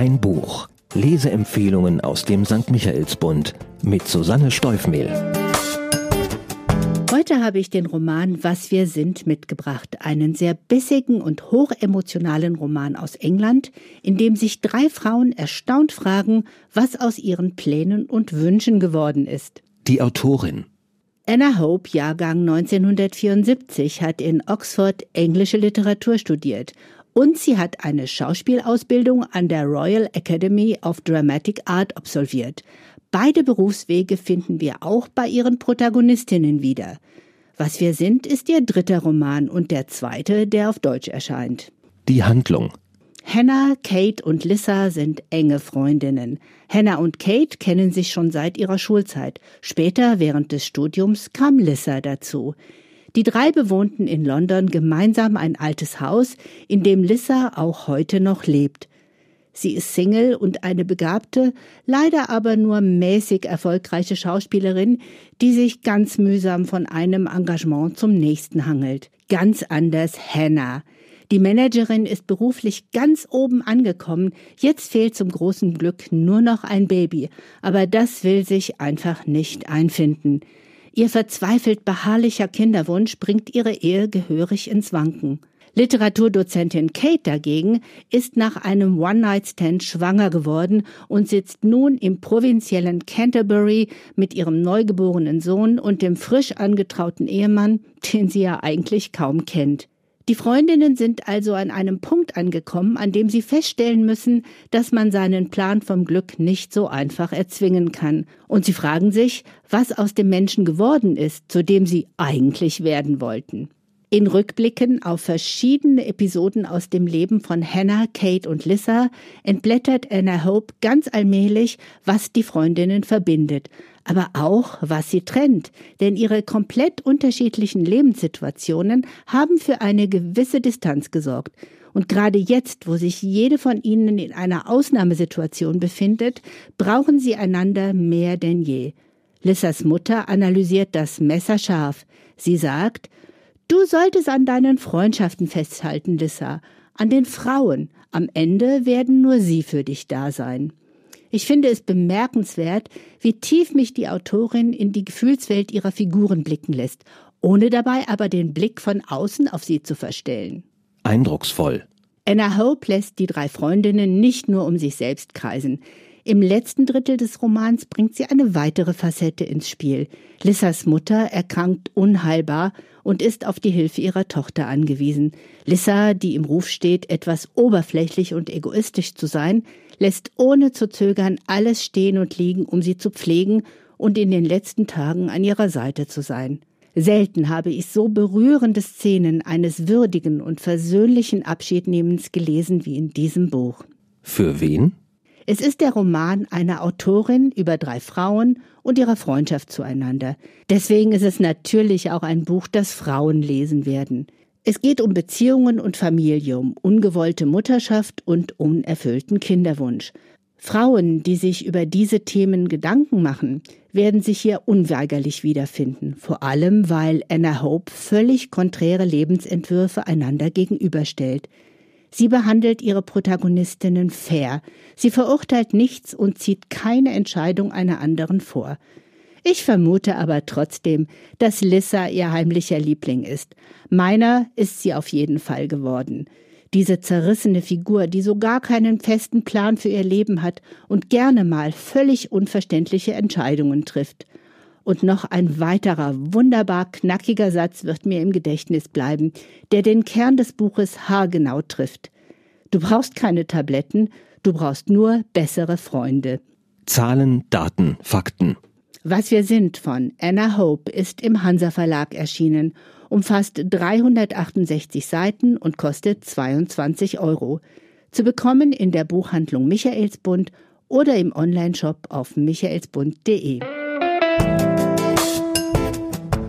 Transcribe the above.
Ein Buch. Leseempfehlungen aus dem St. Michaelsbund mit Susanne Steufmehl. Heute habe ich den Roman Was wir sind mitgebracht, einen sehr bissigen und hochemotionalen Roman aus England, in dem sich drei Frauen erstaunt fragen, was aus ihren Plänen und Wünschen geworden ist. Die Autorin Anna Hope, Jahrgang 1974, hat in Oxford englische Literatur studiert und sie hat eine Schauspielausbildung an der Royal Academy of Dramatic Art absolviert. Beide Berufswege finden wir auch bei ihren Protagonistinnen wieder. Was wir sind, ist ihr dritter Roman und der zweite, der auf Deutsch erscheint. Die Handlung. Hannah, Kate und Lissa sind enge Freundinnen. Hannah und Kate kennen sich schon seit ihrer Schulzeit. Später, während des Studiums, kam Lissa dazu. Die drei bewohnten in London gemeinsam ein altes Haus, in dem Lissa auch heute noch lebt. Sie ist Single und eine begabte, leider aber nur mäßig erfolgreiche Schauspielerin, die sich ganz mühsam von einem Engagement zum nächsten hangelt. Ganz anders Hannah. Die Managerin ist beruflich ganz oben angekommen, jetzt fehlt zum großen Glück nur noch ein Baby, aber das will sich einfach nicht einfinden. Ihr verzweifelt beharrlicher Kinderwunsch bringt ihre Ehe gehörig ins Wanken. Literaturdozentin Kate dagegen ist nach einem One-Night-Stand schwanger geworden und sitzt nun im provinziellen Canterbury mit ihrem neugeborenen Sohn und dem frisch angetrauten Ehemann, den sie ja eigentlich kaum kennt. Die Freundinnen sind also an einem Punkt angekommen, an dem sie feststellen müssen, dass man seinen Plan vom Glück nicht so einfach erzwingen kann. Und sie fragen sich, was aus dem Menschen geworden ist, zu dem sie eigentlich werden wollten. In Rückblicken auf verschiedene Episoden aus dem Leben von Hannah, Kate und Lissa entblättert Anna Hope ganz allmählich, was die Freundinnen verbindet, aber auch, was sie trennt, denn ihre komplett unterschiedlichen Lebenssituationen haben für eine gewisse Distanz gesorgt. Und gerade jetzt, wo sich jede von ihnen in einer Ausnahmesituation befindet, brauchen sie einander mehr denn je. Lissas Mutter analysiert das messerscharf. Sie sagt, Du solltest an deinen Freundschaften festhalten, Lissa, an den Frauen. Am Ende werden nur sie für dich da sein. Ich finde es bemerkenswert, wie tief mich die Autorin in die Gefühlswelt ihrer Figuren blicken lässt, ohne dabei aber den Blick von außen auf sie zu verstellen. Eindrucksvoll. Anna Hope lässt die drei Freundinnen nicht nur um sich selbst kreisen. Im letzten Drittel des Romans bringt sie eine weitere Facette ins Spiel. Lissas Mutter erkrankt unheilbar und ist auf die Hilfe ihrer Tochter angewiesen. Lissa, die im Ruf steht, etwas oberflächlich und egoistisch zu sein, lässt ohne zu zögern alles stehen und liegen, um sie zu pflegen und in den letzten Tagen an ihrer Seite zu sein. Selten habe ich so berührende Szenen eines würdigen und versöhnlichen Abschiednehmens gelesen wie in diesem Buch. Für wen? Es ist der Roman einer Autorin über drei Frauen und ihrer Freundschaft zueinander. Deswegen ist es natürlich auch ein Buch, das Frauen lesen werden. Es geht um Beziehungen und Familie, um ungewollte Mutterschaft und unerfüllten Kinderwunsch. Frauen, die sich über diese Themen Gedanken machen, werden sich hier unweigerlich wiederfinden, vor allem weil Anna Hope völlig konträre Lebensentwürfe einander gegenüberstellt. Sie behandelt ihre Protagonistinnen fair. Sie verurteilt nichts und zieht keine Entscheidung einer anderen vor. Ich vermute aber trotzdem, dass Lissa ihr heimlicher Liebling ist. Meiner ist sie auf jeden Fall geworden. Diese zerrissene Figur, die so gar keinen festen Plan für ihr Leben hat und gerne mal völlig unverständliche Entscheidungen trifft. Und noch ein weiterer wunderbar knackiger Satz wird mir im Gedächtnis bleiben, der den Kern des Buches haargenau trifft. Du brauchst keine Tabletten, du brauchst nur bessere Freunde. Zahlen, Daten, Fakten. Was wir sind von Anna Hope ist im Hansa Verlag erschienen, umfasst 368 Seiten und kostet 22 Euro. Zu bekommen in der Buchhandlung Michaelsbund oder im Onlineshop auf michaelsbund.de.